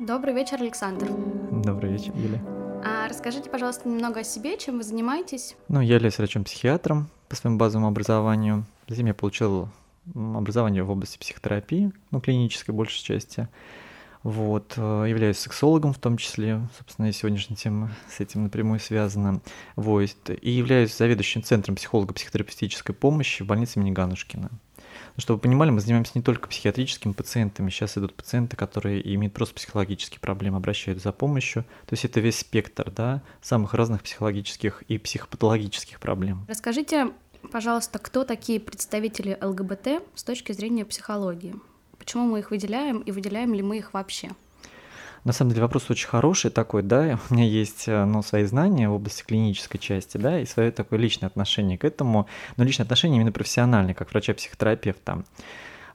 Добрый вечер, Александр. Добрый вечер, Юля. А расскажите, пожалуйста, немного о себе, чем вы занимаетесь? Ну, я являюсь врачом-психиатром по своему базовому образованию. Затем я получил образование в области психотерапии, ну, клинической большей части. Вот, э, являюсь сексологом в том числе, собственно, и сегодняшняя тема с этим напрямую связана. Вот, и являюсь заведующим центром психолого-психотерапевтической помощи в больнице имени Ганушкина. Ну, чтобы вы понимали, мы занимаемся не только психиатрическими пациентами, сейчас идут пациенты, которые имеют просто психологические проблемы, обращаются за помощью. То есть это весь спектр, да, самых разных психологических и психопатологических проблем. Расскажите, пожалуйста, кто такие представители ЛГБТ с точки зрения психологии? Почему мы их выделяем и выделяем ли мы их вообще? На самом деле вопрос очень хороший такой, да, у меня есть э, ну, свои знания в области клинической части, да, и свое такое личное отношение к этому, но личное отношение именно профессиональное, как врача-психотерапевта.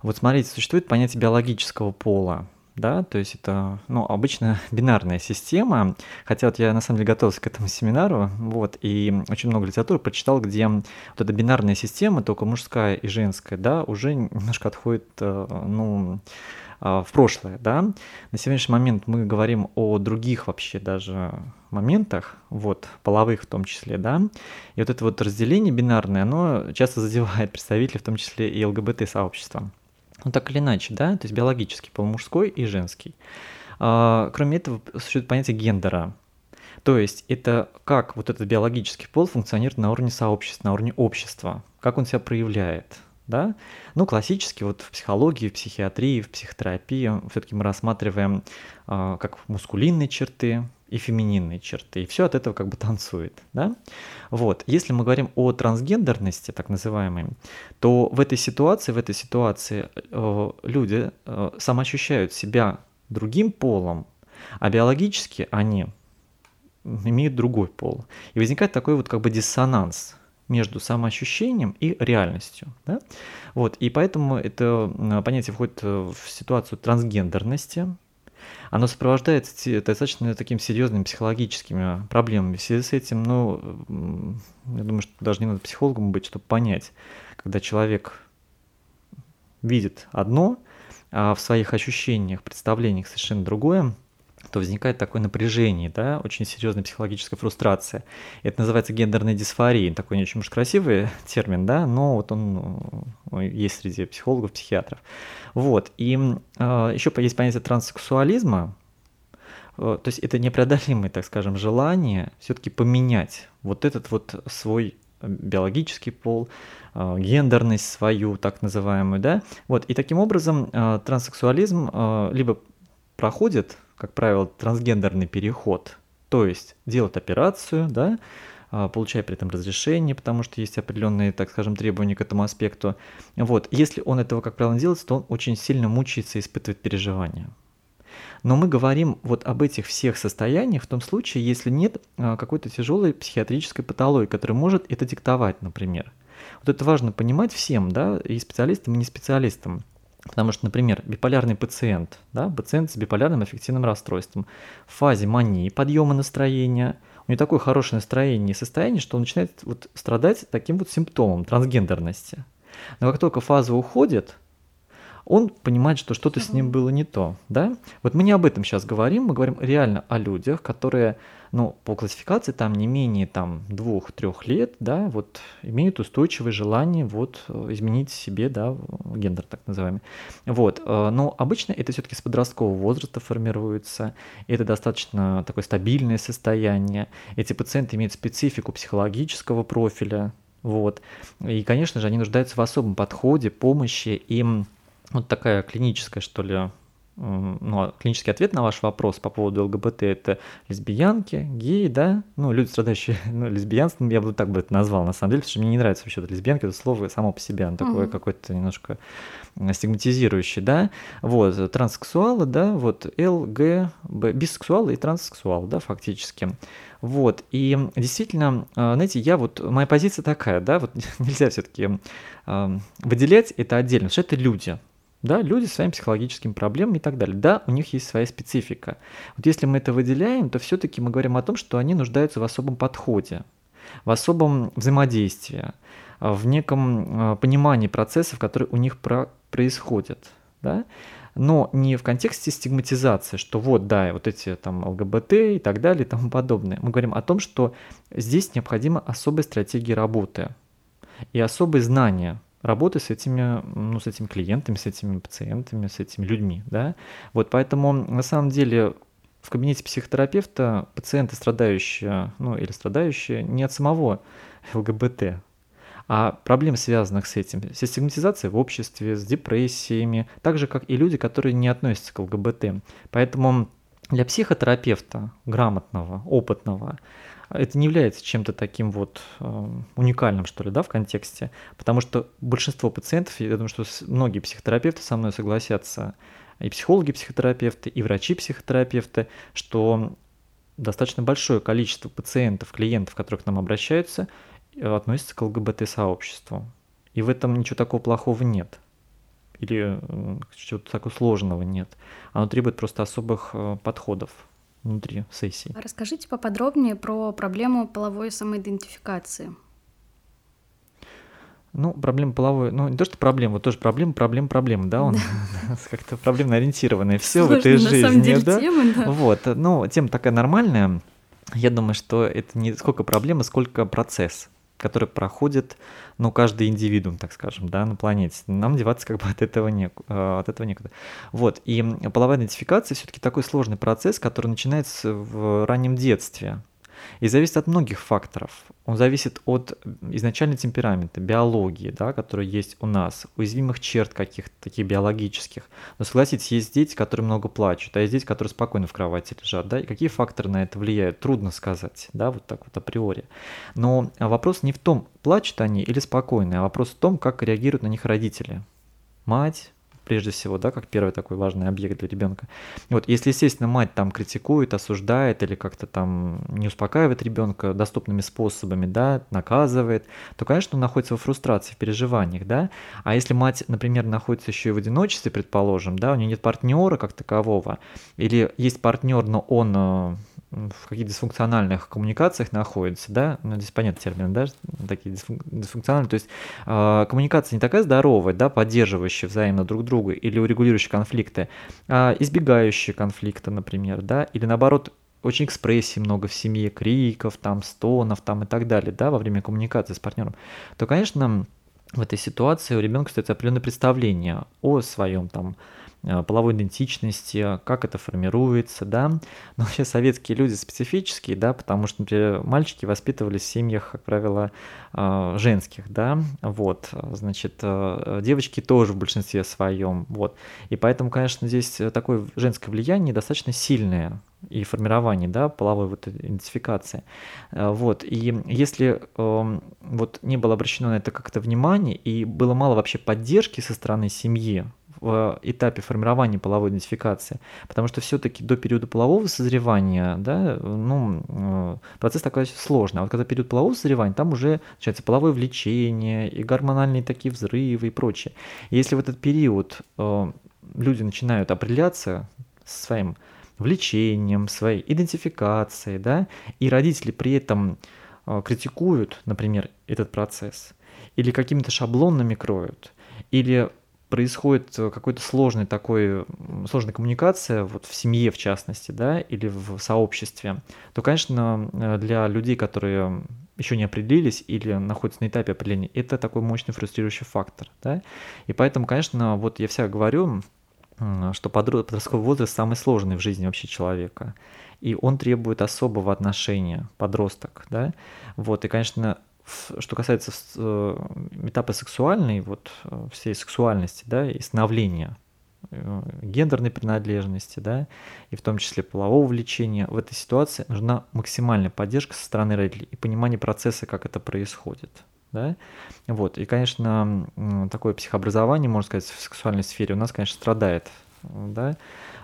Вот смотрите, существует понятие биологического пола, да, то есть это, ну, обычно бинарная система, хотя вот я на самом деле готовился к этому семинару, вот, и очень много литературы прочитал, где вот эта бинарная система, только мужская и женская, да, уже немножко отходит, э, ну, в прошлое, да. На сегодняшний момент мы говорим о других вообще даже моментах, вот, половых в том числе, да. И вот это вот разделение бинарное, оно часто задевает представителей, в том числе и ЛГБТ-сообщества. Ну, так или иначе, да, то есть биологический пол мужской и женский. А, кроме этого, существует понятие гендера. То есть это как вот этот биологический пол функционирует на уровне сообщества, на уровне общества, как он себя проявляет, да? Ну, классически вот в психологии, в психиатрии, в психотерапии все-таки мы рассматриваем э, как мускулинные черты и фемининные черты, и все от этого как бы танцует, да? Вот, если мы говорим о трансгендерности, так называемой, то в этой ситуации, в этой ситуации э, люди э, самоощущают себя другим полом, а биологически они имеют другой пол. И возникает такой вот как бы диссонанс, между самоощущением и реальностью. Да? Вот, и поэтому это понятие входит э, в ситуацию трансгендерности. Оно сопровождается достаточно такими серьезными психологическими проблемами. В связи с этим, ну, я думаю, что даже не надо психологом быть, чтобы понять, когда человек видит одно, а в своих ощущениях, представлениях совершенно другое, то возникает такое напряжение, да, очень серьезная психологическая фрустрация. Это называется гендерной дисфорией, такой не очень уж красивый термин, да, но вот он ну, есть среди психологов, психиатров. Вот, и э, а, еще есть понятие транссексуализма, э, то есть это непреодолимое, так скажем, желание все-таки поменять вот этот вот свой биологический пол, э, гендерность свою, так называемую, да, вот, и таким образом э, транссексуализм либо проходит как правило, трансгендерный переход, то есть делать операцию, да, а, получая при этом разрешение, потому что есть определенные, так скажем, требования к этому аспекту. Вот. Если он этого, как правило, делает, то он очень сильно мучается и испытывает переживания. Но мы говорим вот об этих всех состояниях в том случае, если нет а, какой-то тяжелой психиатрической патологии, которая может это диктовать, например. Вот это важно понимать всем, да, и специалистам, и не специалистам. Потому что, например, биполярный пациент, да, пациент с биполярным аффективным расстройством в фазе мании, подъема настроения, у него такое хорошее настроение и состояние, что он начинает вот страдать таким вот симптомом трансгендерности. Но как только фаза уходит, он понимает, что что-то с ним было не то, да? Вот мы не об этом сейчас говорим, мы говорим реально о людях, которые, ну, по классификации там не менее там двух-трех лет, да, вот имеют устойчивое желание вот изменить себе, да, гендер так называемый. Вот, э, но обычно это все-таки с подросткового возраста формируется, это достаточно такое стабильное состояние, эти пациенты имеют специфику психологического профиля, вот, и, конечно же, они нуждаются в особом подходе, помощи, им вот такая клиническая, что ли, ну, а клинический ответ на ваш вопрос по поводу ЛГБТ – это лесбиянки, геи, да, ну, люди, страдающие ну, лесбиянством, я бы так бы это назвал, на самом деле, потому что мне не нравится вообще это лесбиянка, это слово само по себе, оно такое mm-hmm. какое-то немножко стигматизирующее, да, вот, транссексуалы, да, вот, ЛГБ, бисексуалы и транссексуалы, да, фактически, вот, и действительно, а, знаете, я вот, моя позиция такая, да, вот нельзя все-таки э, выделять это отдельно, потому что это люди, да, люди с своими психологическими проблемами и так далее. Да, у них есть своя специфика. Вот если мы это выделяем, то все-таки мы говорим о том, что они нуждаются в особом подходе, в особом взаимодействии, в неком а, понимании процессов, которые у них про происходят. Да? но не в контексте стигматизации, что вот, да, вот эти там ЛГБТ и так далее и тому подобное. Мы говорим о том, что здесь необходима особая стратегия работы и особые знания работы с этими, ну, с этими клиентами, с этими пациентами, с этими людьми, да. Вот поэтому на самом деле в кабинете психотерапевта пациенты страдающие, ну или страдающие не от самого ЛГБТ, а проблем, связанных с этим, с стигматизацией в обществе, с депрессиями, так же, как и люди, которые не относятся к ЛГБТ. Поэтому для психотерапевта, грамотного, опытного, это не является чем-то таким вот э, уникальным, что ли, да, в контексте, потому что большинство пациентов, я думаю, что многие психотерапевты со мной согласятся, и психологи-психотерапевты, и врачи-психотерапевты, что достаточно большое количество пациентов, клиентов, которые к нам обращаются, э, относятся к ЛГБТ-сообществу. И в этом ничего такого плохого нет. Или чего-то такого сложного нет. Оно требует просто особых э, подходов внутри сессии. Расскажите поподробнее про проблему половой самоидентификации. Ну, проблема половой, ну, не то, что проблема, вот тоже проблема, проблема, проблема, да, он как-то проблемно ориентированный, все в этой жизни, на самом деле, да? Тема, да. Вот, ну, тема такая нормальная, я думаю, что это не сколько проблема, сколько процесс, который проходит, ну, каждый индивидуум, так скажем, да, на планете. Нам деваться как бы от этого, не, э, от этого некуда. Вот, и половая идентификация все таки такой сложный процесс, который начинается в раннем детстве, и зависит от многих факторов. Он зависит от изначального темперамента, биологии, да, которая есть у нас, уязвимых черт каких-то таких биологических. Но согласитесь, есть дети, которые много плачут, а есть дети, которые спокойно в кровати лежат. Да? И какие факторы на это влияют, трудно сказать, да, вот так вот априори. Но вопрос не в том, плачут они или спокойны, а вопрос в том, как реагируют на них родители. Мать, прежде всего, да, как первый такой важный объект для ребенка. Вот, если, естественно, мать там критикует, осуждает или как-то там не успокаивает ребенка доступными способами, да, наказывает, то, конечно, он находится во фрустрации, в переживаниях, да. А если мать, например, находится еще и в одиночестве, предположим, да, у нее нет партнера как такового, или есть партнер, но он э, в каких дисфункциональных коммуникациях находится, да, ну, здесь понятный термин, да, такие дисфункциональные, то есть э, коммуникация не такая здоровая, да, поддерживающая взаимно друг друга или урегулирующая конфликты, а избегающая конфликта, например, да, или наоборот очень экспрессии много в семье, криков, там, стонов, там и так далее, да, во время коммуникации с партнером, то, конечно, в этой ситуации у ребенка стоит определенное представление о своем там половой идентичности, как это формируется, да. Но вообще советские люди специфические, да, потому что, например, мальчики воспитывались в семьях, как правило, э, женских, да, вот, значит, э, девочки тоже в большинстве своем, вот. И поэтому, конечно, здесь такое женское влияние достаточно сильное, и формирование, да, половой вот идентификации. Вот, и если э, вот не было обращено на это как-то внимание, и было мало вообще поддержки со стороны семьи, в этапе формирования половой идентификации, потому что все-таки до периода полового созревания, да, ну, э, процесс такой сложный. А вот когда период полового созревания, там уже начинается половое влечение и гормональные такие взрывы и прочее. И если в этот период э, люди начинают определяться своим влечением, своей идентификацией, да, и родители при этом э, критикуют, например, этот процесс, или какими-то шаблонами кроют, или происходит э, какой-то сложный такой, сложная коммуникация, вот в семье в частности, да, или в сообществе, то, конечно, э, для людей, которые еще не определились или находятся на этапе определения, это такой мощный фрустрирующий фактор, да, и поэтому, конечно, вот я всегда говорю, что подростковый возраст самый сложный в жизни вообще человека, и он требует особого отношения, подросток, да, вот, и, конечно, что касается э, этапа сексуальной, вот э, всей сексуальности, да, и становления э, гендерной принадлежности, да, и в том числе полового влечения, в этой ситуации нужна максимальная поддержка со стороны родителей и понимание процесса, как это происходит. Да? Вот. И, конечно, такое психообразование, можно сказать, в сексуальной сфере у нас, конечно, страдает да,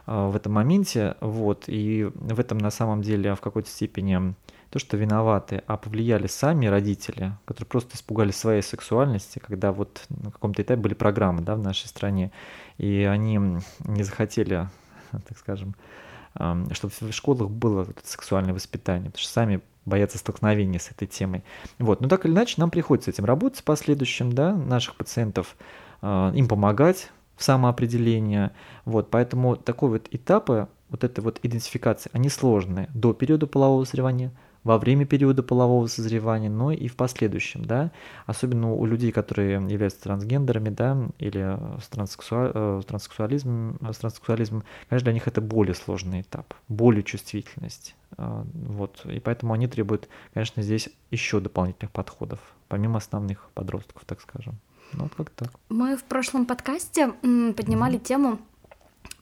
в этом моменте. Вот. И в этом на самом деле в какой-то степени то, что виноваты, а повлияли сами родители, которые просто испугались своей сексуальности, когда вот на каком-то этапе были программы да, в нашей стране, и они не захотели, так скажем, чтобы в школах было сексуальное воспитание, потому что сами боятся столкновения с этой темой. Вот. Но так или иначе нам приходится этим работать в последующем, да, наших пациентов, а, им помогать, в самоопределение. Вот, поэтому такой вот этапы, вот этой вот идентификации, они сложные до периода полового созревания, во время периода полового созревания, но и в последующем, да, особенно у людей, которые являются трансгендерами, да, или с, транссексуа... Э, с транссексуализмом, с транссексуализмом, конечно, для них это более сложный этап, более чувствительность, э, вот, и поэтому они требуют, конечно, здесь еще дополнительных подходов, помимо основных подростков, так скажем. Ну, вот как так. Мы в прошлом подкасте поднимали mm-hmm. тему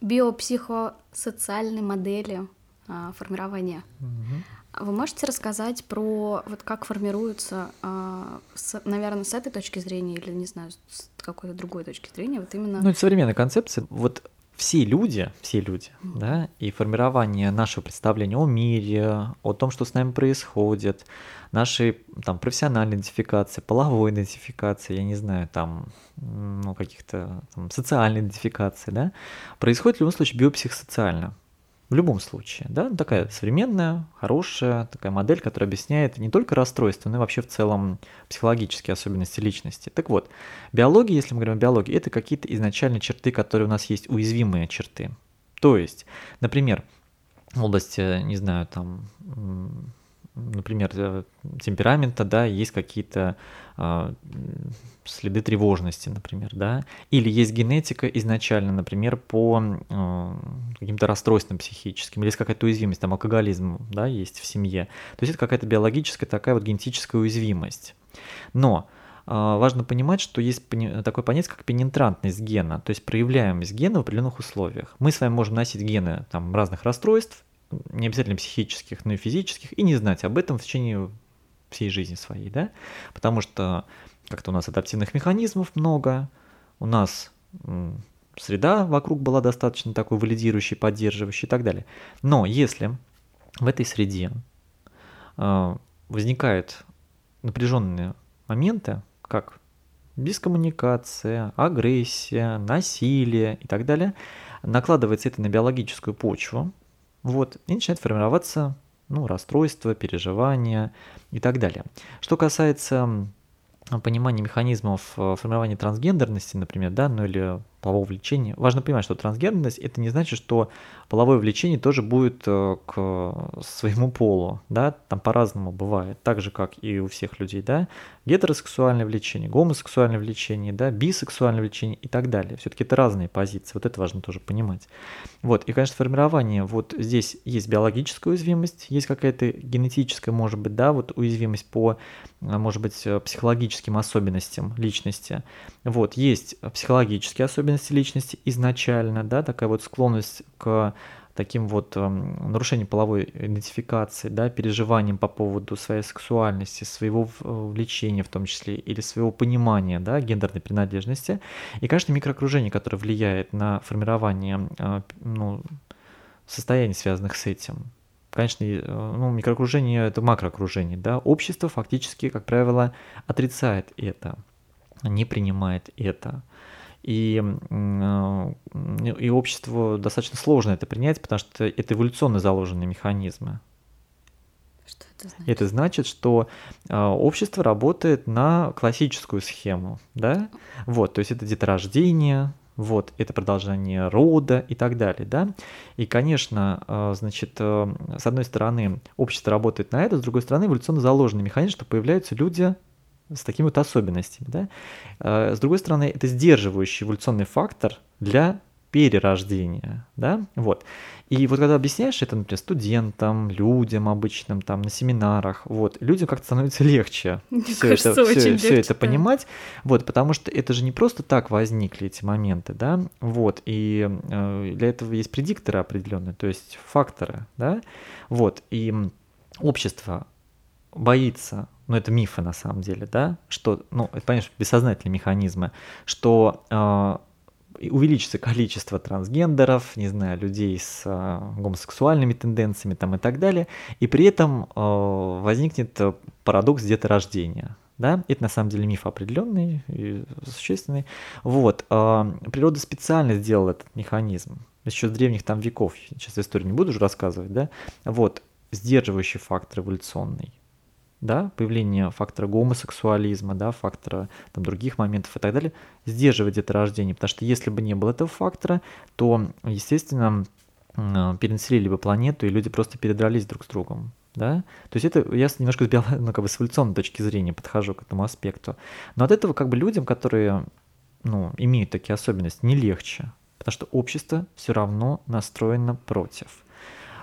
биопсихосоциальной модели а, формирования. Mm-hmm. Вы можете рассказать про вот как формируются, а, наверное, с этой точки зрения или не знаю с какой-то другой точки зрения вот именно. Ну это современная концепция. Вот все люди, все люди, mm-hmm. да, и формирование нашего представления о мире, о том, что с нами происходит, нашей там профессиональной идентификации, половой идентификации, я не знаю, там, ну, каких-то там, социальной идентификации, да, происходит в любом случае биопсихосоциально. В любом случае, да, такая современная, хорошая такая модель, которая объясняет не только расстройства, но и вообще в целом психологические особенности личности. Так вот, биология, если мы говорим о биологии, это какие-то изначальные черты, которые у нас есть, уязвимые черты. То есть, например, в области, не знаю, там, например, э, темперамента, да, есть какие-то следы тревожности, например, да, или есть генетика изначально, например, по э, каким-то расстройствам психическим, или есть какая-то уязвимость, там алкоголизм, да, есть в семье. То есть это какая-то биологическая такая вот генетическая уязвимость. Но э, важно понимать, что есть такое понятие, как пенетрантность гена, то есть проявляемость гена в определенных условиях. Мы с вами можем носить гены там, разных расстройств, не обязательно психических, но и физических, и не знать об этом в течение всей жизни своей, да, потому что как-то у нас адаптивных механизмов много, у нас среда вокруг была достаточно такой валидирующей, поддерживающей и так далее. Но если в этой среде э, возникают напряженные моменты, как бескоммуникация, агрессия, насилие и так далее, накладывается это на биологическую почву, вот, и начинает формироваться ну, расстройства, переживания и так далее. Что касается понимания механизмов э, формирования трансгендерности, например, да, ну или полового влечения. Важно понимать, что трансгендерность это не значит, что половое влечение тоже будет э, к своему полу, да, там по-разному бывает, так же, как и у всех людей, да, гетеросексуальное влечение, гомосексуальное влечение, да, бисексуальное влечение и так далее. Все-таки это разные позиции, вот это важно тоже понимать. Вот, и, конечно, формирование, вот здесь есть биологическая уязвимость, есть какая-то генетическая, может быть, да, вот уязвимость по, может быть, психологическим особенностям личности. Вот, есть психологические особенности личности изначально, да, такая вот склонность к таким вот э, нарушением половой идентификации, да, переживаниям по поводу своей сексуальности, своего э, влечения в том числе, или своего понимания, да, гендерной принадлежности. И, конечно, микроокружение, которое влияет на формирование э, ну, состояний, связанных с этим. Конечно, э, ну, микроокружение – это макроокружение, да. Общество фактически, как правило, отрицает это, не принимает это. И, э, и обществу достаточно сложно это принять, потому что это эволюционно заложенные механизмы. Что это значит? Это значит, что э, общество работает на классическую схему, да? Вот, то есть это деторождение, вот, это продолжение рода и так далее, да. И, конечно, э, значит, с одной стороны, общество работает на это, с другой стороны, эволюционно заложенный механизм, что появляются люди с такими вот особенностями. Да? А, с другой стороны, это сдерживающий эволюционный фактор для перерождения, да, вот. И вот когда объясняешь это, например, студентам, людям обычным, там, на семинарах, вот, людям как-то становится легче все это, все, все это понимать, вот, потому что это же не просто так возникли эти моменты, да, вот, и э, для этого есть предикторы определенные, то есть факторы, да, вот, и общество боится ну это мифы на самом деле, да, что, ну это, понятно, бессознательные механизмы, что э, увеличится количество трансгендеров, не знаю, людей с э, гомосексуальными тенденциями там и так далее, и при этом э, возникнет парадокс деторождения. Да, это на самом деле миф определенный и существенный. Вот, э, природа специально сделала этот механизм еще с древних там веков. Сейчас историю не буду уже рассказывать, да. Вот, сдерживающий фактор эволюционный да, появление фактора гомосексуализма, да, фактора там, других моментов и так далее, сдерживать деторождение, потому что если бы не было этого фактора, то, естественно, перенаселили бы планету, и люди просто передрались друг с другом. Да? То есть это я немножко с, био, ну, как бы с эволюционной точки зрения подхожу к этому аспекту. Но от этого как бы людям, которые ну, имеют такие особенности, не легче, потому что общество все равно настроено против.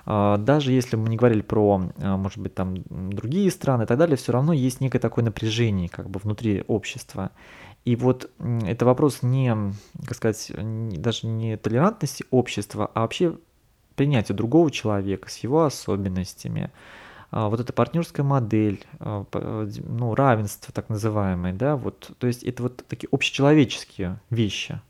А, даже если мы не говорили про, а, может быть, там другие страны и так далее, все равно есть некое такое напряжение как бы внутри общества. И вот это вопрос не, как сказать, даже не толерантности общества, а вообще принятия другого человека с его особенностями, а, вот эта партнерская модель, ну, равенство так называемое, да, вот, то есть это вот такие общечеловеческие вещи,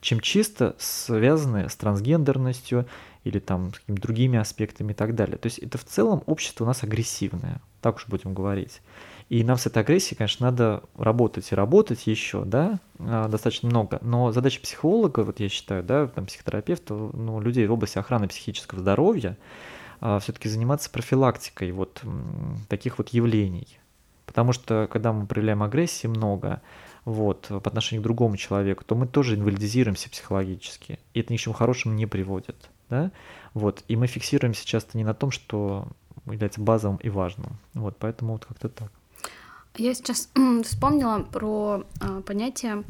чем чисто связанные с трансгендерностью или там с какими-то другими аспектами и так далее. То есть это в целом общество у нас агрессивное, так уж будем говорить. И нам с этой агрессией, конечно, надо работать и работать еще, да, а, достаточно много. Но задача психолога, вот я считаю, да, там психотерапевта, ну, людей в области охраны психического здоровья, а, все-таки заниматься профилактикой вот таких вот явлений. Потому что когда мы проявляем агрессии много, вот, по отношению к другому человеку, то мы тоже инвалидизируемся психологически. И это ни к чему хорошему не приводит. Да? Вот, и мы фиксируемся часто не на том, что является базовым и важным. Вот, поэтому вот как-то так. Я сейчас вспомнила про э, понятие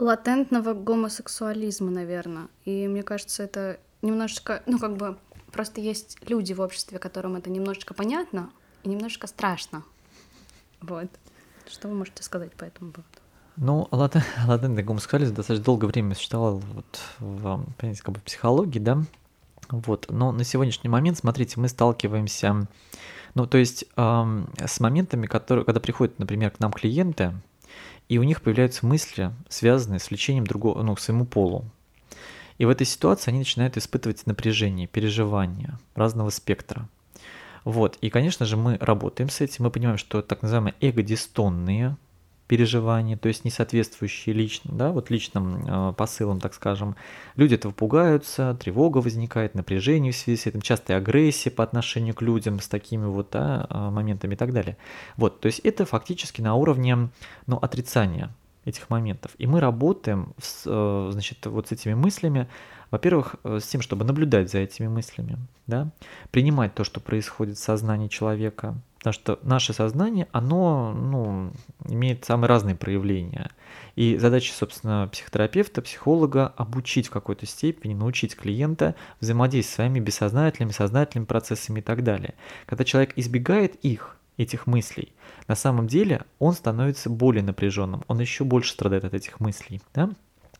латентного гомосексуализма, наверное. И мне кажется, это немножечко, ну, как бы, просто есть люди в обществе, которым это немножечко понятно и немножечко страшно. Вот. Что вы можете сказать по этому поводу? Ну, латентный гомосексуализм достаточно долгое время существовал вот в, понимаете, как бы психологии, да, вот, но на сегодняшний момент, смотрите, мы сталкиваемся, ну, то есть эм, с моментами, которые, когда приходят, например, к нам клиенты, и у них появляются мысли, связанные с влечением другого, ну, к своему полу. И в этой ситуации они начинают испытывать напряжение, переживания разного спектра. Вот, и, конечно же, мы работаем с этим, мы понимаем, что так называемые эго-дистонные переживания, то есть не соответствующие личным, да, вот личным э, посылам, так скажем, люди этого пугаются, тревога возникает, напряжение в связи с этим, частая агрессия по отношению к людям с такими вот да, э, моментами и так далее. Вот, то есть это фактически на уровне ну, отрицания этих моментов. И мы работаем с, э, значит, вот с этими мыслями, во-первых, э, с тем, чтобы наблюдать за этими мыслями, да, принимать то, что происходит в сознании человека, потому что наше сознание, оно ну, имеет самые разные проявления. И задача, собственно, психотерапевта, психолога обучить в какой-то степени, научить клиента взаимодействовать с своими бессознательными, сознательными процессами и так далее. Когда человек избегает их, этих мыслей, на самом деле он становится более напряженным, он еще больше страдает от этих мыслей. Да?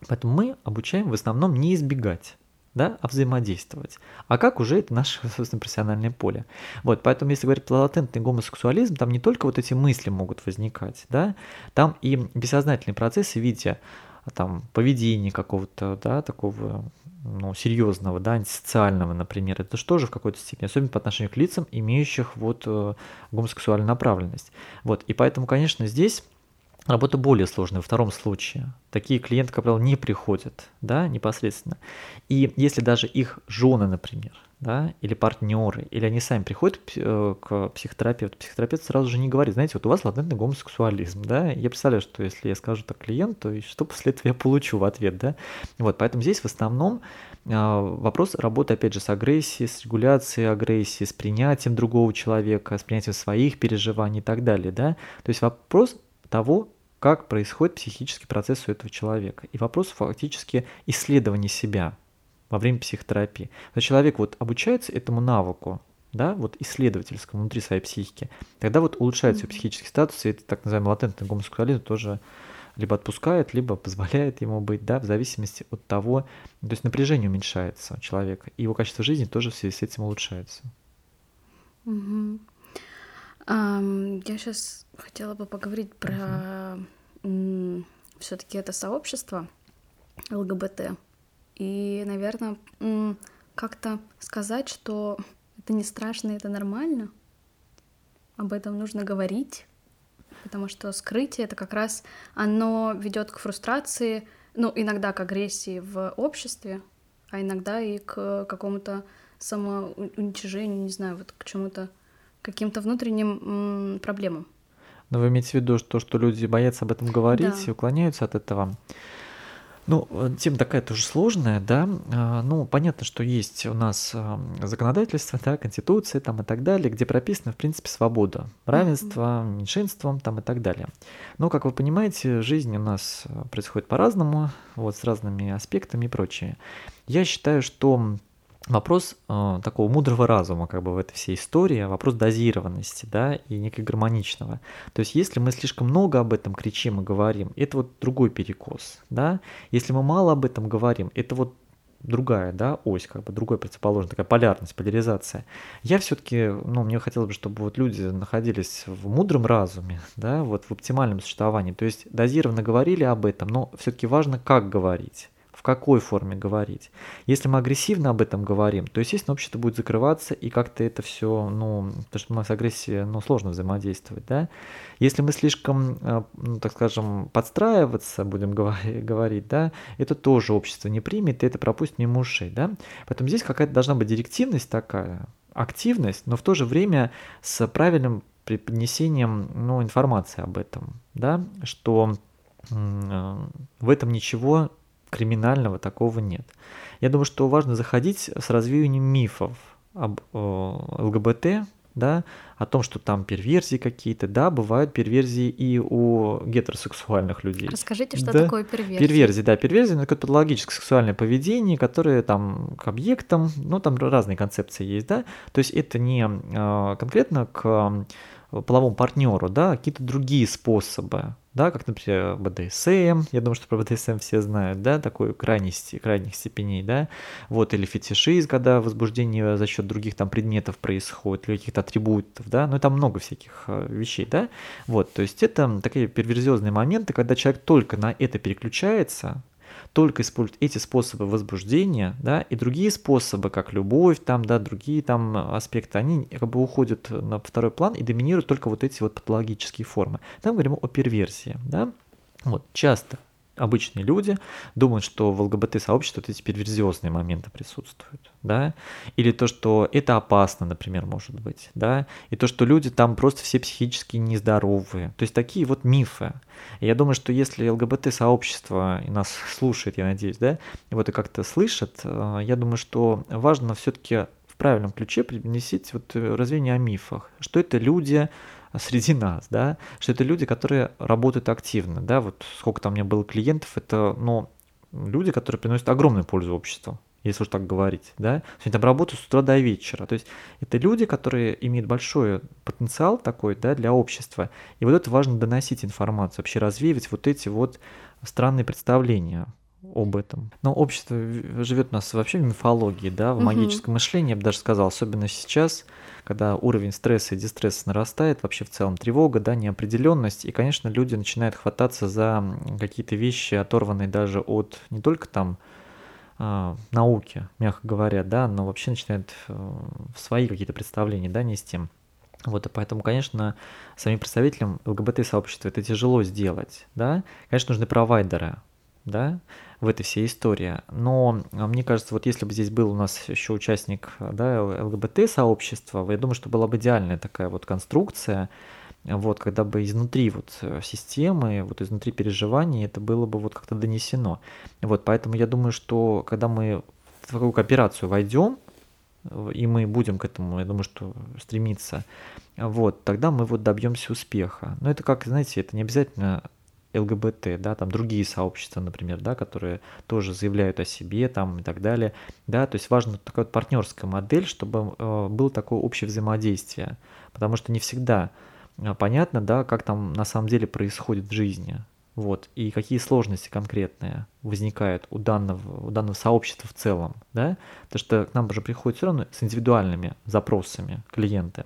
Поэтому мы обучаем в основном не избегать да, а взаимодействовать. А как уже это наше, собственно, профессиональное поле. Вот, поэтому если говорить про латентный гомосексуализм, там не только вот эти мысли могут возникать, да, там и бессознательные процессы в виде там, поведения какого-то, да, такого ну, серьезного, да, антисоциального, например, это же тоже в какой-то степени, особенно по отношению к лицам, имеющих вот э, гомосексуальную направленность. Вот, и поэтому, конечно, здесь Работа более сложная во втором случае. Такие клиенты, как правило, не приходят, да, непосредственно. И если даже их жены, например, да, или партнеры, или они сами приходят э, к психотерапевту, психотерапевт сразу же не говорит, знаете, вот у вас латентный гомосексуализм, да, я представляю, что если я скажу так клиенту, что после этого я получу в ответ, да, вот, поэтому здесь в основном а, вопрос работы, опять же, с агрессией, с регуляцией агрессии, с принятием другого человека, с принятием своих переживаний и так далее, да, то есть вопрос того, как происходит психический процесс у этого человека. И вопрос фактически исследования себя во время психотерапии. Когда человек вот обучается этому навыку, да, вот исследовательскому внутри своей психики, тогда вот улучшается mm-hmm. психический статус, и это так называемый латентный гомосексуализм тоже либо отпускает, либо позволяет ему быть, да, в зависимости от того, то есть напряжение уменьшается у человека, и его качество жизни тоже в связи с этим улучшается. Угу. Um, я сейчас хотела бы поговорить про uh-huh все-таки это сообщество ЛГБТ. И, наверное, как-то сказать, что это не страшно, это нормально. Об этом нужно говорить, потому что скрытие это как раз оно ведет к фрустрации, ну, иногда к агрессии в обществе, а иногда и к какому-то самоуничижению, не знаю, вот к чему-то каким-то внутренним проблемам. Но вы имеете в виду, что, что люди боятся об этом говорить да. и уклоняются от этого? Ну, э, тема такая тоже сложная, да. А, ну, понятно, что есть у нас а, законодательство, да, конституция там и так далее, где прописана, в принципе, свобода, равенство, меньшинством там и так далее. Но, как вы понимаете, жизнь у нас э, происходит по-разному, вот, с разными аспектами и прочее. Я считаю, что вопрос э, такого мудрого разума как бы в этой всей истории, вопрос дозированности, да, и некой гармоничного. То есть если мы слишком много об этом кричим и говорим, это вот другой перекос, да. Если мы мало об этом говорим, это вот другая, да, ось, как бы другой противоположный, такая полярность, поляризация. Я все-таки, ну, мне хотелось бы, чтобы вот люди находились в мудром разуме, да, вот в оптимальном существовании. То есть дозированно говорили об этом, но все-таки важно, как говорить какой форме говорить. Если мы агрессивно об этом говорим, то, естественно, общество будет закрываться, и как-то это все, ну, потому что у нас агрессия, ну, сложно взаимодействовать, да. Если мы слишком, э, ну, так скажем, подстраиваться будем говорить, да, это тоже общество не примет, и это пропустит мимо ушей, да. Поэтому здесь какая-то должна быть директивность такая, активность, но в то же время с правильным преподнесением ну, информации об этом, да, что э, в этом ничего криминального такого нет. Я думаю, что важно заходить с развеянием мифов об ЛГБТ, да, о том, что там перверзии какие-то, да, бывают перверзии и у гетеросексуальных людей. Расскажите, что да? такое перверзия? Перверзия, да, перверзия – это патологическое сексуальное поведение, которое там к объектам, ну, там разные концепции есть, да, то есть это не а, конкретно к половому партнеру, да, а какие-то другие способы, да, как, например, БДСМ, я думаю, что про БДСМ все знают, да, такой крайности, крайних степеней, да, вот, или фетишизм, когда возбуждение за счет других там предметов происходит, или каких-то атрибутов, да, ну, там много всяких э, вещей, да, вот, то есть это такие перверзиозные моменты, когда человек только на это переключается, только используют эти способы возбуждения, да, и другие способы, как любовь, там, да, другие там аспекты, они как бы уходят на второй план и доминируют только вот эти вот патологические формы. Там говорим о перверсии, да. Вот, часто обычные люди думают, что в ЛГБТ-сообществе вот эти перверзиозные моменты присутствуют, да, или то, что это опасно, например, может быть, да, и то, что люди там просто все психически нездоровые, то есть такие вот мифы. И я думаю, что если ЛГБТ-сообщество нас слушает, я надеюсь, да, и вот и как-то слышат, э, я думаю, что важно все-таки в правильном ключе принесить вот развение о мифах, что это люди, среди нас, да, что это люди, которые работают активно, да, вот сколько там у меня было клиентов, это, ну, люди, которые приносят огромную пользу обществу, если уж так говорить, да, они там работают с утра до вечера, то есть это люди, которые имеют большой потенциал такой, да, для общества, и вот это важно доносить информацию, вообще развеивать вот эти вот странные представления об этом. Но общество живет у нас вообще в мифологии, да, в угу. магическом мышлении, я бы даже сказал, особенно сейчас, когда уровень стресса и дистресса нарастает, вообще в целом тревога, да, неопределенность, и, конечно, люди начинают хвататься за какие-то вещи, оторванные даже от не только там э, науки, мягко говоря, да, но вообще начинают э, свои какие-то представления, да, нести. Вот, и поэтому, конечно, самим представителям ЛГБТ-сообщества это тяжело сделать, да. Конечно, нужны провайдеры, да, в этой всей истории. Но а, мне кажется, вот если бы здесь был у нас еще участник да, ЛГБТ-сообщества, я думаю, что была бы идеальная такая вот конструкция, вот, когда бы изнутри вот э, системы, вот изнутри переживаний это было бы вот как-то донесено. Вот, поэтому я думаю, что когда мы в такую кооперацию войдем, и мы будем к этому, я думаю, что стремиться, вот, тогда мы вот добьемся успеха. Но это как, знаете, это не обязательно ЛГБТ, да, там другие сообщества, например, да, которые тоже заявляют о себе там и так далее, да, то есть важна такая вот партнерская модель, чтобы э, было такое общее взаимодействие, потому что не всегда э, понятно, да, как там на самом деле происходит в жизни, вот, и какие сложности конкретные возникают у данного, у данного сообщества в целом, да, потому что к нам уже приходят все равно с индивидуальными запросами клиенты,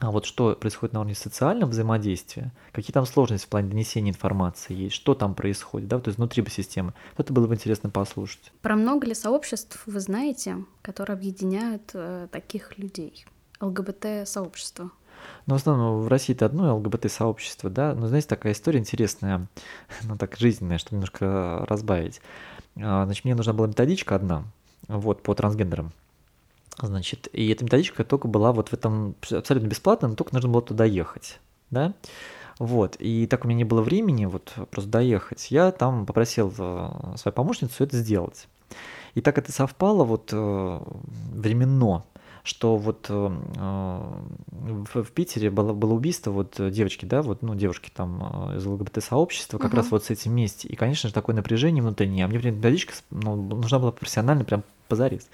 а вот что происходит на уровне социального взаимодействия, какие там сложности в плане донесения информации есть, что там происходит, да, то есть внутри системы. Это было бы интересно послушать. Про много ли сообществ вы знаете, которые объединяют э, таких людей? ЛГБТ-сообщество? Ну, в основном в России это одно ЛГБТ-сообщество, да, но, знаете, такая история интересная, ну, так, жизненная, чтобы немножко разбавить. А, значит, мне нужна была методичка одна, вот, по трансгендерам. Значит, и эта методичка только была вот в этом абсолютно бесплатно, но только нужно было туда ехать, да. Вот, и так у меня не было времени вот просто доехать, я там попросил э, свою помощницу это сделать. И так это совпало вот э, временно, что вот э, в, в Питере было, было убийство вот девочки, да, вот, ну, девушки там из ЛГБТ-сообщества, как uh-huh. раз вот с этим вместе. И, конечно же, такое напряжение внутреннее. А мне, методичка ну, нужна была профессионально, прям позарез.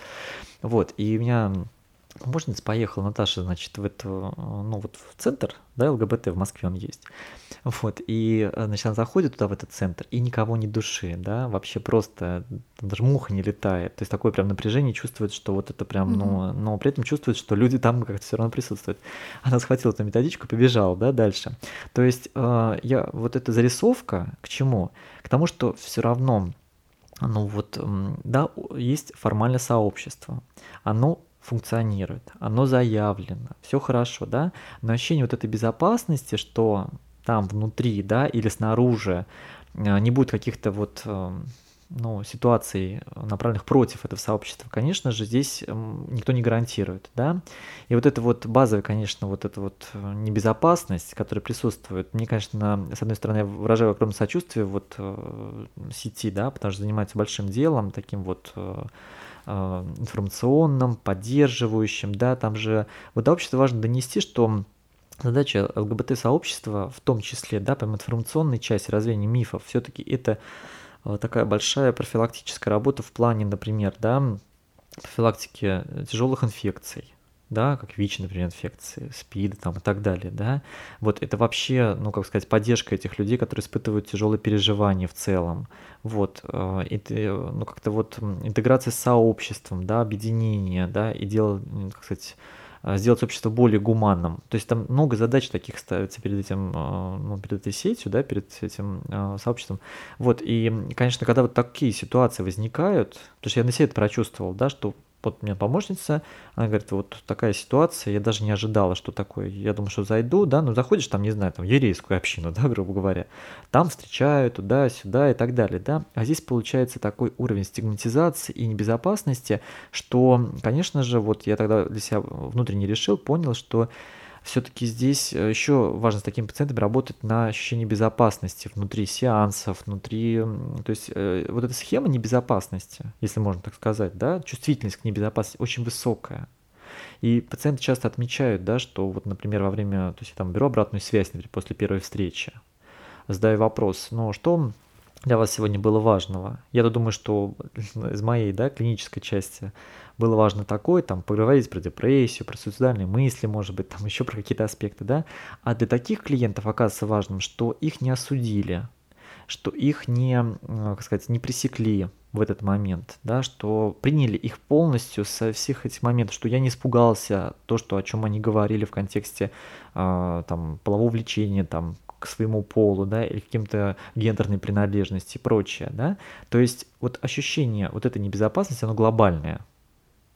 Вот, и у меня помощница поехала, Наташа, значит, в эту, ну вот в центр, да, ЛГБТ в Москве он есть. Вот, и, значит, она заходит туда, в этот центр, и никого не души, да, вообще просто, даже муха не летает. То есть такое прям напряжение чувствует, что вот это прям, ну, но при этом чувствует, что люди там как-то все равно присутствуют. Она схватила эту методичку, побежала, да, дальше. То есть э, я, вот эта зарисовка к чему? К тому, что все равно ну вот, да, есть формальное сообщество, оно функционирует, оно заявлено, все хорошо, да, но ощущение вот этой безопасности, что там внутри, да, или снаружи э, не будет каких-то вот ну, ситуаций, направленных против этого сообщества, конечно же, здесь никто не гарантирует, да. И вот это вот базовая, конечно, вот эта вот э, небезопасность, которая присутствует, мне, конечно, с одной стороны, я выражаю огромное сочувствие вот э, сети, да, потому что занимается большим делом, таким вот э, информационным, поддерживающим, да, там же вот до общества важно донести, что задача ЛГБТ-сообщества, в том числе, да, помимо информационной части развения мифов, все-таки это Э, такая большая профилактическая работа в плане, например, да, профилактики тяжелых инфекций, да, как ВИЧ, например, инфекции, СПИД там и так далее, да. Вот это вообще, ну, как сказать, поддержка этих людей, которые испытывают тяжелые переживания в целом. Вот, э, это, ну, как-то вот интеграция с сообществом, да, объединение, да, и дело, как сказать, сделать общество более гуманным. То есть там много задач таких ставится перед этим, а, ну, перед этой сетью, да, перед этим а, сообществом. Вот, и, конечно, когда вот такие ситуации возникают, потому что я на себе это прочувствовал, да, что вот у меня помощница, она говорит, вот такая ситуация, я даже не ожидала, что такое. Я думаю, что зайду, да, ну заходишь там, не знаю, там, еврейскую общину, да, грубо говоря, там встречают туда-сюда и так далее, да. А здесь получается такой уровень стигматизации и небезопасности, что, конечно же, вот я тогда для себя внутренне решил, понял, что все-таки здесь э, еще важно с такими пациентами работать на ощущение безопасности внутри сеансов, внутри, то есть э, вот эта схема небезопасности, если можно так сказать, да, чувствительность к небезопасности очень высокая. И пациенты часто отмечают, да, что вот, например, во время, то есть я там беру обратную связь, например, после первой встречи, задаю вопрос, ну что для вас сегодня было важного? Я-то думаю, что из моей, да, клинической части было важно такое, там, поговорить про депрессию, про суицидальные мысли, может быть, там еще про какие-то аспекты, да. А для таких клиентов оказывается важным, что их не осудили, что их не, как сказать, не пресекли в этот момент, да, что приняли их полностью со всех этих моментов, что я не испугался то, что, о чем они говорили в контексте э, там, полового влечения, там, к своему полу, да, или каким-то гендерной принадлежности и прочее, да. То есть вот ощущение вот этой небезопасности, оно глобальное,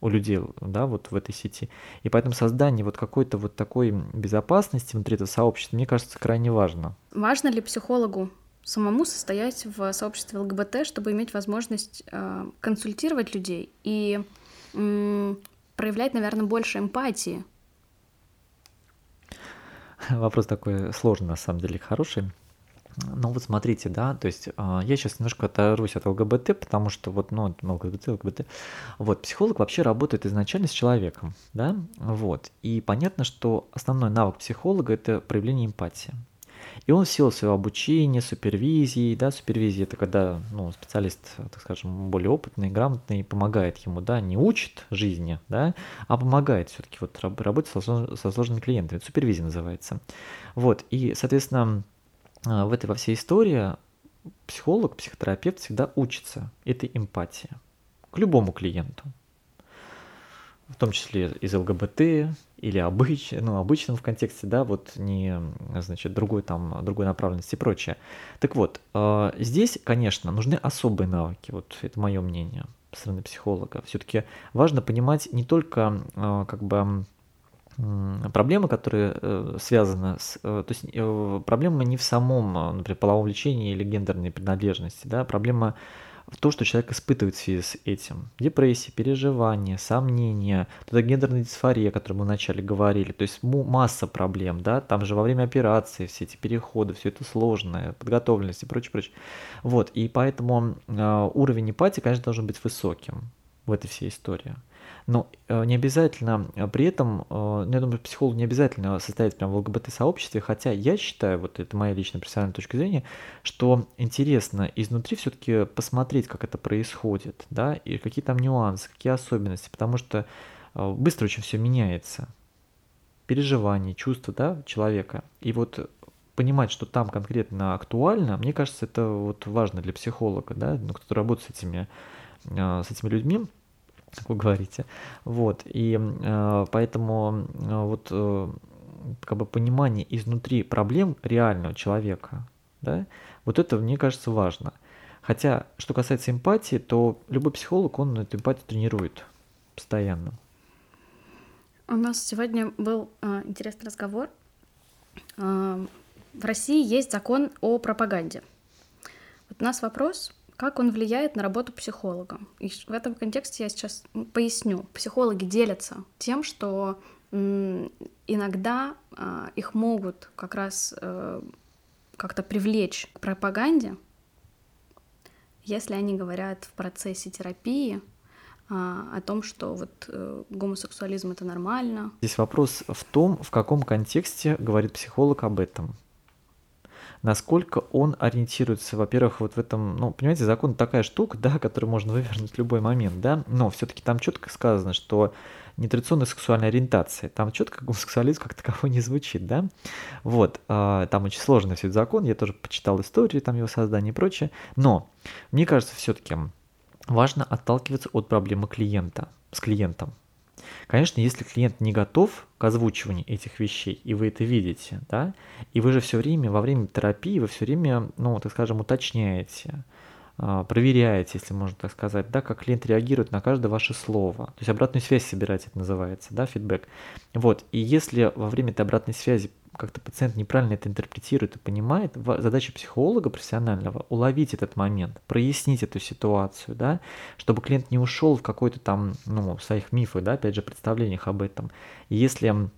у людей, да, вот в этой сети. И поэтому создание вот какой-то вот такой безопасности внутри этого сообщества, мне кажется, крайне важно. Важно ли психологу самому состоять в сообществе ЛГБТ, чтобы иметь возможность э, консультировать людей и э, проявлять, наверное, больше эмпатии? Вопрос такой сложный, на самом деле, хороший. Ну вот смотрите, да, то есть а, я сейчас немножко оторвусь от ЛГБТ, потому что вот, ну, ЛГБТ, ЛГБТ. Вот, психолог вообще работает изначально с человеком, да, вот. И понятно, что основной навык психолога – это проявление эмпатии. И он в силу своего обучения, супервизии, да, супервизия это когда ну, специалист, так скажем, более опытный, грамотный, помогает ему, да, не учит жизни, да, а помогает все-таки вот работать со сложными клиентами. Супервизия называется. Вот, и, соответственно, а, в этой во всей истории психолог, психотерапевт всегда учится этой эмпатии к любому клиенту. В том числе из ЛГБТ или обыч, ну, обычном в контексте, да, вот не, значит, другой там, другой направленности и прочее. Так вот, а, здесь, конечно, нужны особые навыки, вот это мое мнение со стороны психолога. Все-таки важно понимать не только а, как бы проблемы, которые э, связаны с... Э, то есть э, проблема не в самом, например, половом влечении или гендерной принадлежности, да, проблема то, что человек испытывает в связи с этим. Депрессия, переживания, сомнения, это гендерная дисфория, о которой мы вначале говорили, то есть масса проблем, да, там же во время операции все эти переходы, все это сложное, подготовленность и прочее, прочее. Вот, и поэтому э, уровень эмпатии, конечно, должен быть высоким в этой всей истории. Но э, не обязательно э, при этом, э, ну, я думаю, психолог не обязательно состоять прямо в ЛГБТ-сообществе, хотя я считаю, вот это моя личная профессиональная точка зрения, что интересно изнутри все-таки посмотреть, как это происходит, да, и какие там нюансы, какие особенности, потому что быстро очень все меняется. Переживания, чувства, да, человека. И вот понимать, что там конкретно актуально, мне кажется, это вот важно для психолога, да, ну, кто работает с этими, с этими людьми, как вы говорите. Вот, и э, поэтому э, вот э, как бы понимание изнутри проблем реального человека, да, вот это, мне кажется, важно. Хотя, что касается эмпатии, то любой психолог, он эту эмпатию тренирует постоянно. У нас сегодня был э, интересный разговор. Э, в России есть закон о пропаганде. Вот у нас вопрос, как он влияет на работу психолога. И в этом контексте я сейчас поясню. Психологи делятся тем, что иногда а, их могут как раз э, как-то привлечь к пропаганде, если они говорят в процессе терапии а, о том, что вот э, гомосексуализм это нормально. Здесь вопрос в том, в каком контексте говорит психолог об этом насколько он ориентируется, во-первых, вот в этом, ну, понимаете, закон такая штука, да, которую можно вывернуть в любой момент, да, но все-таки там четко сказано, что нетрадиционная сексуальная ориентация, там четко гомосексуализм как таковой не звучит, да, вот, э, там очень сложный все этот закон, я тоже почитал историю там его создания и прочее, но мне кажется все-таки важно отталкиваться от проблемы клиента, с клиентом, Конечно, если клиент не готов к озвучиванию этих вещей, и вы это видите, да, и вы же все время, во время терапии, вы все время, ну, так скажем, уточняете, а, проверяете, если можно так сказать, да, как клиент реагирует на каждое ваше слово. То есть обратную связь собирать это называется, да, фидбэк. Вот, и если во время этой обратной связи как-то пациент неправильно это интерпретирует и понимает, задача психолога профессионального уловить этот момент, прояснить эту ситуацию, да, чтобы клиент не ушел в какой-то там, ну, в своих мифах, да, опять же, представлениях об этом. Если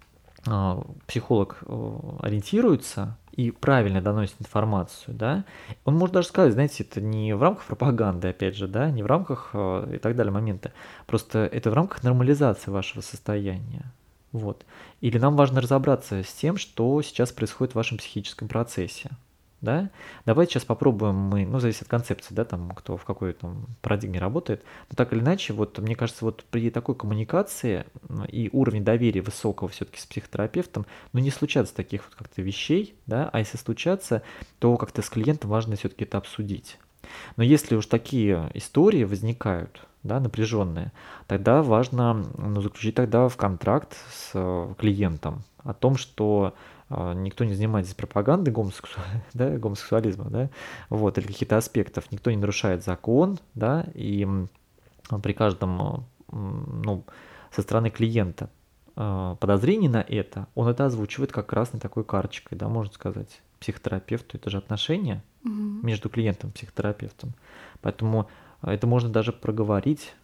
э, психолог э, ориентируется и правильно доносит информацию, да, он может даже сказать, знаете, это не в рамках пропаганды, опять же, да, не в рамках э, и так далее моменты, просто это в рамках нормализации вашего состояния. Вот. Или нам важно разобраться с тем, что сейчас происходит в вашем психическом процессе. Да? Давайте сейчас попробуем мы, ну, зависит от концепции, да, там, кто в какой там парадигме работает, но так или иначе, вот, мне кажется, вот при такой коммуникации и уровне доверия высокого все-таки с психотерапевтом, ну, не случаться таких вот как-то вещей, да, а если случаться, то как-то с клиентом важно все-таки это обсудить. Но если уж такие истории возникают, да, напряженные, тогда важно ну, заключить тогда в контракт с э, клиентом о том, что э, никто не занимается пропагандой гомосексу... да, гомосексуализма, да, вот, или каких-то аспектов, никто не нарушает закон, да, и при каждом, э, ну, со стороны клиента подозрений на это, он это озвучивает как красной такой карточкой, да, можно сказать, психотерапевту. Это же отношения угу. между клиентом и психотерапевтом. Поэтому это можно даже проговорить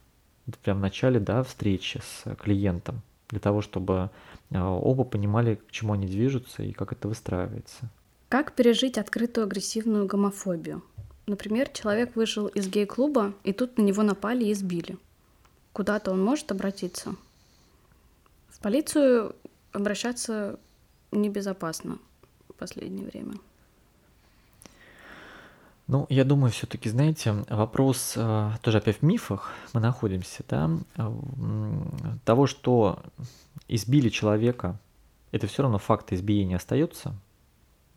прямо в начале да, встречи с клиентом, для того, чтобы а, оба понимали, к чему они движутся и как это выстраивается. Как пережить открытую агрессивную гомофобию? Например, человек вышел из гей-клуба, и тут на него напали и избили. Куда-то он может обратиться? В полицию обращаться небезопасно в последнее время. Ну, я думаю, все-таки, знаете, вопрос э, тоже опять в мифах мы находимся, да, э, того, что избили человека, это все равно факт избиения остается.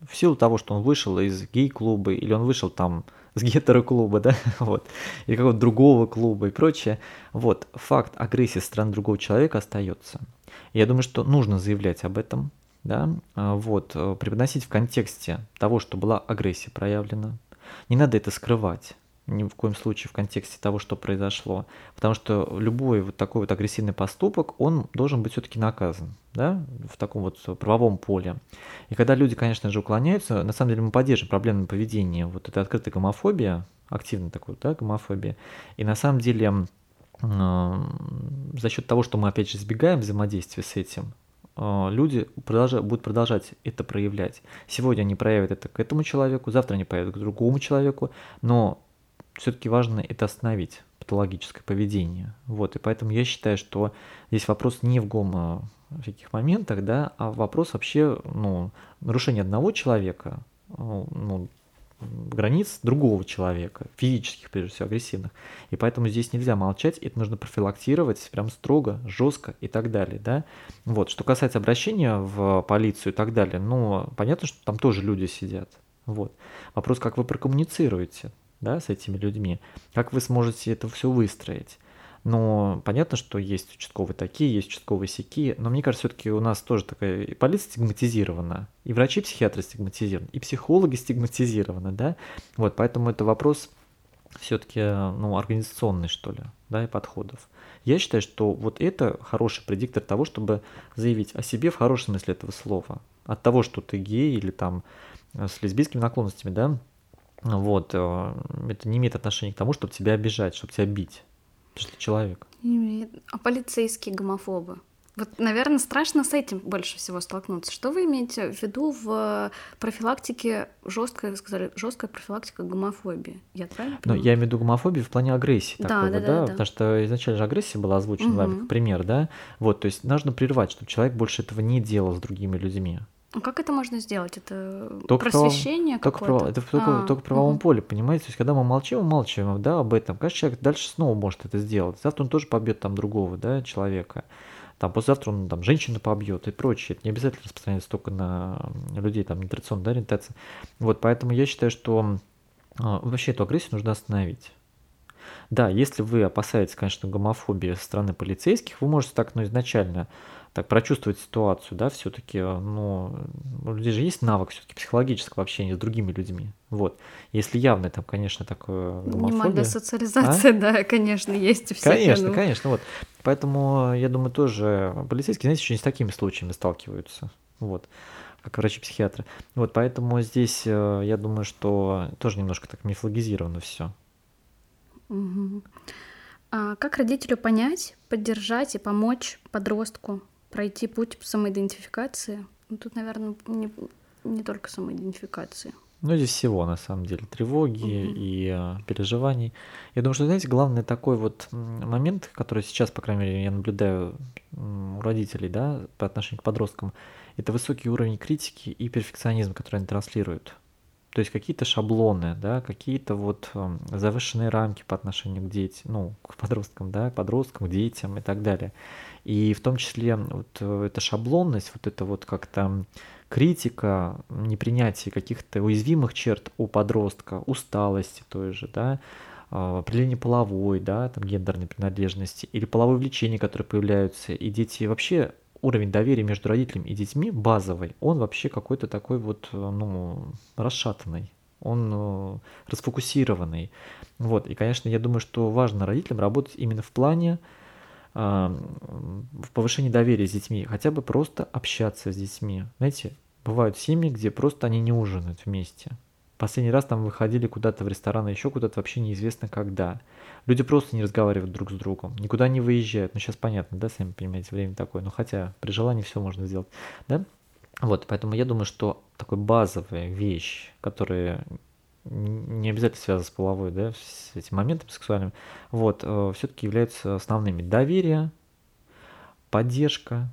В силу того, что он вышел из гей-клуба, или он вышел там с гетеро-клуба, да, вот, или какого-то другого клуба и прочее, вот, факт агрессии со стороны другого человека остается. Я думаю, что нужно заявлять об этом, да, э, вот, преподносить в контексте того, что была агрессия проявлена, не надо это скрывать. ни в коем случае в контексте того, что произошло. Потому что любой вот такой вот агрессивный поступок, он должен быть все-таки наказан, да, в таком вот правовом поле. И когда люди, конечно же, уклоняются, на самом деле мы поддерживаем проблемное поведение, вот это открытая гомофобия, активная такой, да, гомофобия. И на самом деле за счет того, что мы опять же избегаем взаимодействия с этим, люди продолжают, будут продолжать это проявлять. Сегодня они проявят это к этому человеку, завтра они проявят к другому человеку, но все-таки важно это остановить, патологическое поведение. Вот, и поэтому я считаю, что здесь вопрос не в гомо всяких моментах, да, а вопрос вообще, ну, нарушения одного человека, ну, границ другого человека, физических, прежде всего, агрессивных. И поэтому здесь нельзя молчать, это нужно профилактировать прям строго, жестко и так далее, да. Вот, что касается обращения в полицию и так далее, ну, понятно, что там тоже люди сидят, вот. Вопрос, как вы прокоммуницируете, да, с этими людьми, как вы сможете это все выстроить. Но понятно, что есть участковые такие, есть участковые сякие, но мне кажется, все-таки у нас тоже такая и полиция стигматизирована, и врачи-психиатры стигматизированы, и психологи стигматизированы, да, вот, поэтому это вопрос все-таки, ну, организационный, что ли, да, и подходов. Я считаю, что вот это хороший предиктор того, чтобы заявить о себе в хорошем смысле этого слова. От того, что ты гей или там э, с лесбийскими наклонностями, да, вот, э, это не имеет отношения к тому, чтобы тебя обижать, чтобы тебя бить. Ты же человек. А полицейские гомофобы? Вот, наверное, страшно с этим больше всего столкнуться. Что вы имеете в виду в профилактике жесткой, сказали, жесткая профилактика гомофобии? Я правильно Ну, я имею в виду гомофобию в плане агрессии да, такого, да, да, да, да, потому что изначально же агрессия была озвучена угу. вами как пример, да? Вот, то есть нужно прервать, чтобы человек больше этого не делал с другими людьми. А как это можно сделать? Это только просвещение прав... какое-то? Только, это только, а, только в правовом угу. поле, понимаете? То есть, когда мы молчим, умалчиваем да, об этом, каждый человек дальше снова может это сделать. Завтра он тоже побьет там другого да, человека. Там послезавтра он там женщину побьет и прочее. Это не обязательно распространяется только на людей там нетрадиционной да, ориентации. Вот, поэтому я считаю, что а, вообще эту агрессию нужно остановить. Да, если вы опасаетесь, конечно, гомофобии со стороны полицейских, вы можете так, ну, изначально так прочувствовать ситуацию, да, все-таки, э, ну, у людей же есть навык все-таки психологического общения с другими людьми. Вот. Если явно там, конечно, такое гомофобия... Минимальная социализация, а? да, конечно, есть у всех. Конечно, ну... конечно, вот. Поэтому, я думаю, тоже полицейские, знаете, еще не с такими случаями сталкиваются. Вот как врачи-психиатры. Вот, поэтому здесь, э, я думаю, что тоже немножко так мифологизировано все. Угу. А как родителю понять, поддержать и помочь подростку пройти путь самоидентификации. Ну, тут, наверное, не, не только самоидентификации. Ну, здесь всего, на самом деле, тревоги угу. и э, переживаний. Я думаю, что, знаете, главный такой вот момент, который сейчас, по крайней мере, я наблюдаю у родителей, да, по отношению к подросткам, это высокий уровень критики и перфекционизм, который они транслируют. То есть какие-то шаблоны, да, какие-то вот э, завышенные рамки по отношению к детям, ну, к подросткам, да, подросткам, к детям и так далее. И в том числе вот э, эта шаблонность, вот это вот как-то критика, непринятие каких-то уязвимых черт у подростка, усталости той же, да, а, определение половой, да, там гендерной принадлежности или половое влечение, которое появляются, и дети вообще уровень доверия между родителями и детьми базовый, он вообще какой-то такой вот, э, ну, расшатанный, он э, расфокусированный. Вот, и, конечно, я думаю, что важно родителям работать именно в плане в повышении доверия с детьми, хотя бы просто общаться с детьми. Знаете, бывают семьи, где просто они не ужинают вместе. Последний раз там выходили куда-то в ресторан, еще куда-то вообще неизвестно когда. Люди просто не разговаривают друг с другом, никуда не выезжают. Ну, сейчас понятно, да, сами понимаете, время такое. Но хотя при желании все можно сделать, да? Вот, поэтому я думаю, что такой базовая вещь, которая не обязательно связано с половой, да, с этим моментом сексуальным, вот, э, все-таки являются основными. Доверие, поддержка,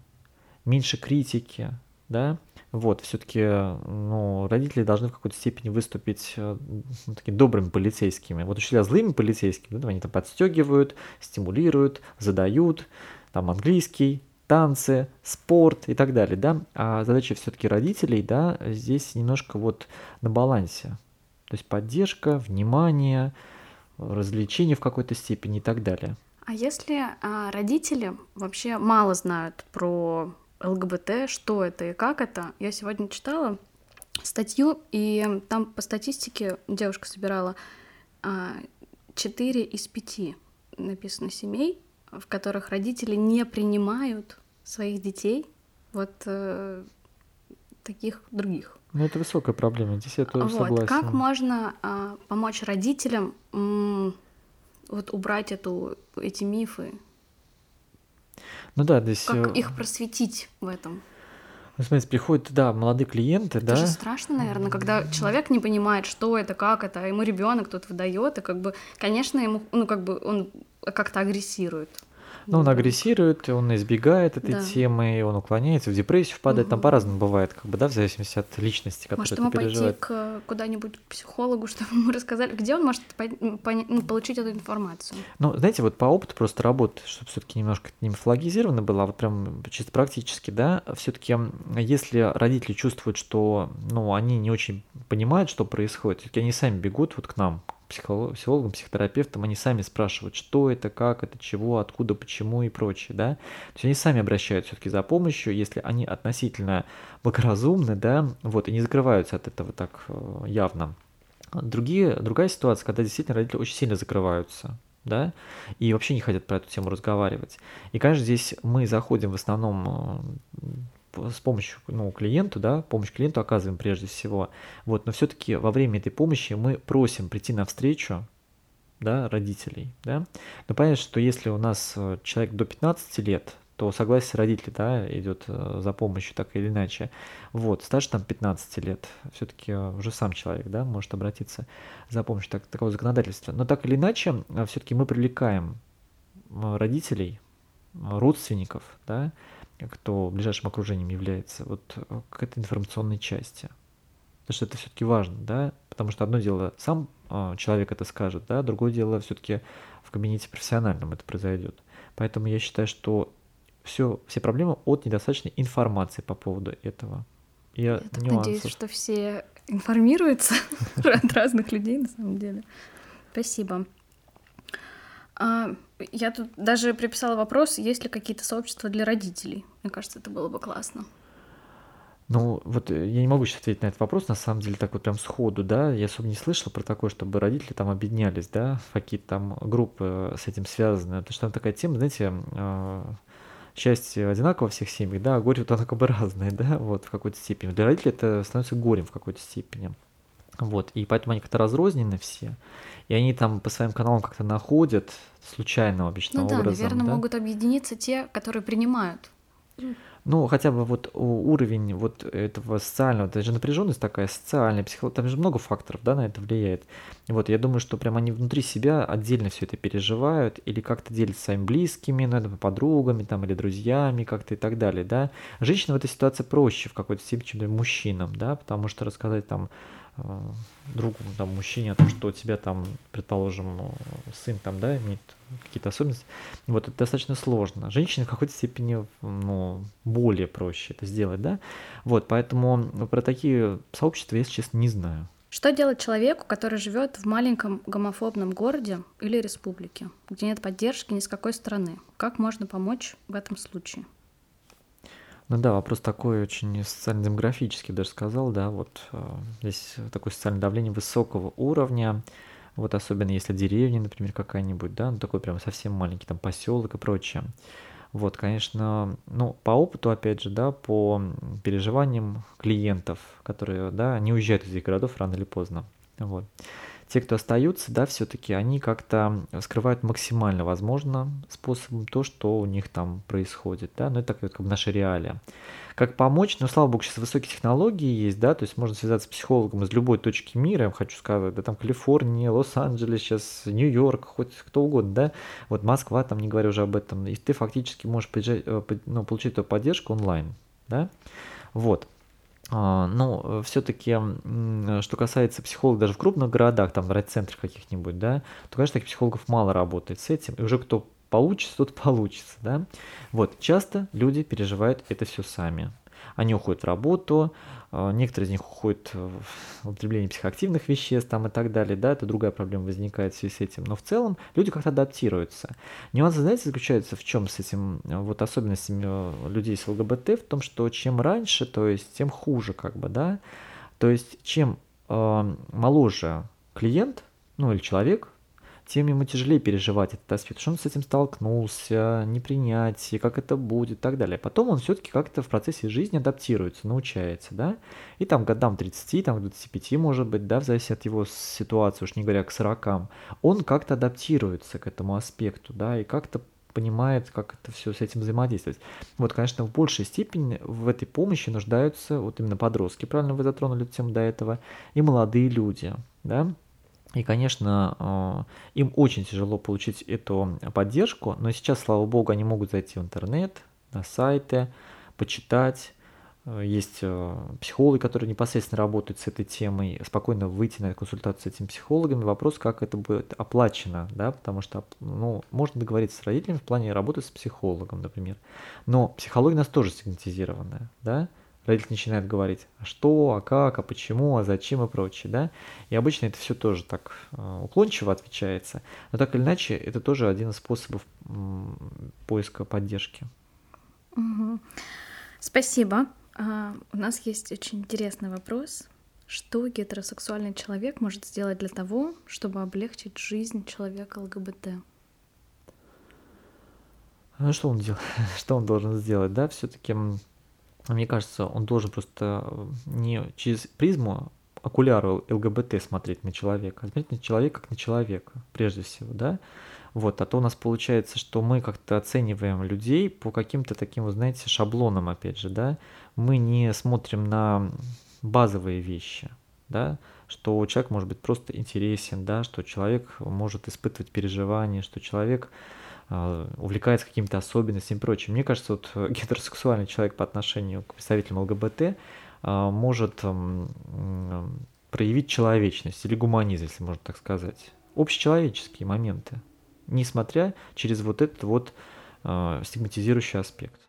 меньше критики, да, вот, все-таки, ну, родители должны в какой-то степени выступить ну, такими добрыми полицейскими. Вот учителя злыми полицейскими, да, они там подстегивают, стимулируют, задают, там английский, танцы, спорт и так далее, да. А задача все-таки родителей, да, здесь немножко вот на балансе. То есть поддержка, внимание, развлечение в какой-то степени и так далее. А если а, родители вообще мало знают про ЛГБТ, что это и как это, я сегодня читала статью, и там по статистике девушка собирала, а, 4 из 5 написано семей, в которых родители не принимают своих детей, вот э, таких других. Ну, это высокая проблема, здесь я тоже вот. согласен. Как можно э, помочь родителям м- вот убрать эту, эти мифы? Ну да, здесь... Как э, их просветить в этом? Ну, смотрите, приходят, да, молодые клиенты, Это да. же страшно, наверное, когда человек не понимает, что это, как это, а ему ребенок тут выдает, и как бы, конечно, ему, ну, как бы он как-то агрессирует. Ну, он Да. агрессирует, он избегает этой Да. темы, он уклоняется, в депрессию впадает, там Мгм. по-разному бывает, как бы, да, в зависимости от личности, которая Может, это ему пойти переживает. к куда-нибудь к психологу, чтобы ему рассказали, где он может пон- поня- ну, получить эту информацию? Ну, знаете, вот по опыту просто работы, чтобы все-таки немножко не мифологизировано было, а вот прям чисто практически, да, все-таки если родители чувствуют, что, ну, они не очень понимают, что происходит, все-таки они сами бегут вот к нам, к психоло- психологам, психотерапевтам, они сами спрашивают, что это, как это, чего, откуда, почему и прочее, да. То есть они сами обращаются все-таки за помощью, если они относительно благоразумны, да, вот, и не закрываются от этого так э, явно. Другие, другая ситуация, когда действительно родители очень сильно закрываются, да, и вообще не хотят про эту тему разговаривать. И, конечно, здесь мы заходим в основном э, с помощью ну, клиенту, да, помощь клиенту оказываем прежде всего. Вот, но все-таки во время этой помощи мы просим прийти навстречу, да, родителей, да. Но понятно, что если у нас э, человек до 15 лет, то согласие родителей, да, идет э, за помощью так или иначе. Вот, старше там 15 лет, все-таки уже сам человек, да, может обратиться за помощью так, такого законодательства. Но так или иначе, все-таки мы привлекаем э, родителей, э, родственников, да, кто ближайшим окружением является, вот э, к этой информационной части. Потому что это все-таки важно, да, потому что одно дело сам э, человек это скажет, да, другое дело все-таки в кабинете профессиональном это произойдет. Поэтому я считаю, что все, все проблемы от недостаточной информации по поводу этого. И Я так надеюсь, что все информируются от разных людей, на самом деле. Спасибо. А, я тут даже приписала вопрос, есть ли какие-то сообщества для родителей. Мне кажется, это было бы классно. Ну, вот э, я не могу сейчас ответить на этот вопрос, на самом деле, так вот прям сходу, да, я особо не слышал про такое, чтобы родители там объединялись, да, в какие-то там группы с этим связаны, потому что там такая тема, знаете, э, счастье одинаково во всех семьях, да, а горе вот оно как бы разное, да, вот в какой-то степени. Для родителей это становится горем в какой-то степени. Вот, и поэтому они как-то разрознены все, и они там по своим каналам как-то находят случайным обычно Ну да, образом, наверное, да. могут объединиться те, которые принимают. Ну, хотя бы вот уровень вот этого социального, это же напряженность такая социальная, психология, там же много факторов, да, на это влияет. И Вот, я думаю, что прям они внутри себя отдельно все это переживают или как-то делятся своими близкими, ну, это подругами там или друзьями как-то и так далее, да. Женщинам в этой ситуации проще в какой-то степени, чем мужчинам, да, потому что рассказать там другу, там, мужчине о том, что у тебя там, предположим, э, сын там, да, имеет какие-то особенности, вот это достаточно сложно. Женщине в какой-то степени, ну, более проще это сделать, да. Вот, поэтому про такие сообщества если честно, не знаю. Что делать человеку, который живет в маленьком гомофобном городе или республике, где нет поддержки ни с какой стороны? Как можно помочь в этом случае? Ну да, вопрос такой очень социально-демографический, даже сказал, да, вот э, здесь такое социальное давление высокого уровня, вот особенно если деревня, например, какая-нибудь, да, ну такой прям совсем маленький там поселок и прочее. Вот, конечно, ну, по опыту, опять же, да, по переживаниям клиентов, которые, да, они уезжают из этих городов рано или поздно. Вот. Те, кто остаются, да, все-таки они как-то скрывают максимально возможно способом то, что у них там происходит, да, ну это так вот как бы наша реалия. Как помочь? Ну, слава богу, сейчас высокие технологии есть, да, то есть можно связаться с психологом из любой точки мира, я вам хочу сказать, да, там Калифорния, Лос-Анджелес, сейчас Нью-Йорк, хоть кто угодно, да, вот Москва, там не говорю уже об этом, и ты фактически можешь приезжать, э, ну, получить эту поддержку онлайн, да, вот. А, Ну, все-таки, что касается психологов даже в крупных городах, там в райцентрах каких-нибудь, да, то, конечно, таких психологов мало работает с этим, и уже кто получится, тот получится, да. Вот, часто люди переживают это все сами. Они уходят в работу, некоторые из них уходят в употребление психоактивных веществ там и так далее, да, это другая проблема возникает в связи с этим. Но в целом люди как-то адаптируются. Нюансы, знаете, заключаются в чем с этим, вот особенностями э, людей с ЛГБТ, в том, что чем раньше, то есть тем хуже, как бы, да. То есть чем э, моложе клиент, ну или человек, тем ему тяжелее переживать этот аспект, что он с этим столкнулся, непринятие, как это будет и так далее. Потом он все-таки как-то в процессе жизни адаптируется, научается, да, и там годам 30, там 25, может быть, да, в зависимости от его ситуации, уж не говоря к 40, он как-то адаптируется к этому аспекту, да, и как-то понимает, как это все с этим взаимодействовать. Вот, конечно, в большей степени в этой помощи нуждаются вот именно подростки, правильно вы затронули тему до этого, и молодые люди, да, и, конечно, э, им очень тяжело получить эту поддержку, но сейчас, слава богу, они могут зайти в интернет, на сайты, почитать. Э, есть э, психологи, которые непосредственно работают с этой темой, спокойно выйти на консультацию с этими психологами. Вопрос, как это будет оплачено, да, потому что ну, можно договориться с родителями в плане работы с психологом, например. Но психология у нас тоже стигматизированная, да, родитель начинает говорить, а что, а как, а почему, а зачем и прочее, да, и обычно это все тоже так э, уклончиво отвечается, но так или иначе это тоже один из способов поиска поддержки. Угу. Спасибо. А, у нас есть очень интересный вопрос. Что гетеросексуальный человек может сделать для того, чтобы облегчить жизнь человека ЛГБТ? Ну, что он делает? Что он должен сделать, да? Все-таки мне кажется, он должен просто э, не через призму окуляру ЛГБТ смотреть на человека, а смотреть на человека как на человека, прежде всего, да, вот, а то у нас получается, что мы как-то оцениваем людей по каким-то таким, вы знаете, шаблонам, опять же, да, мы не смотрим на базовые вещи, да, что человек может быть просто интересен, да, что человек может испытывать переживания, что человек а, увлекается какими-то особенностями и прочим. Мне кажется, вот э, гетеросексуальный человек по отношению к представителям ЛГБТ а, может проявить человечность или гуманизм, если можно так сказать. Общечеловеческие моменты, несмотря через вот этот вот а, стигматизирующий аспект.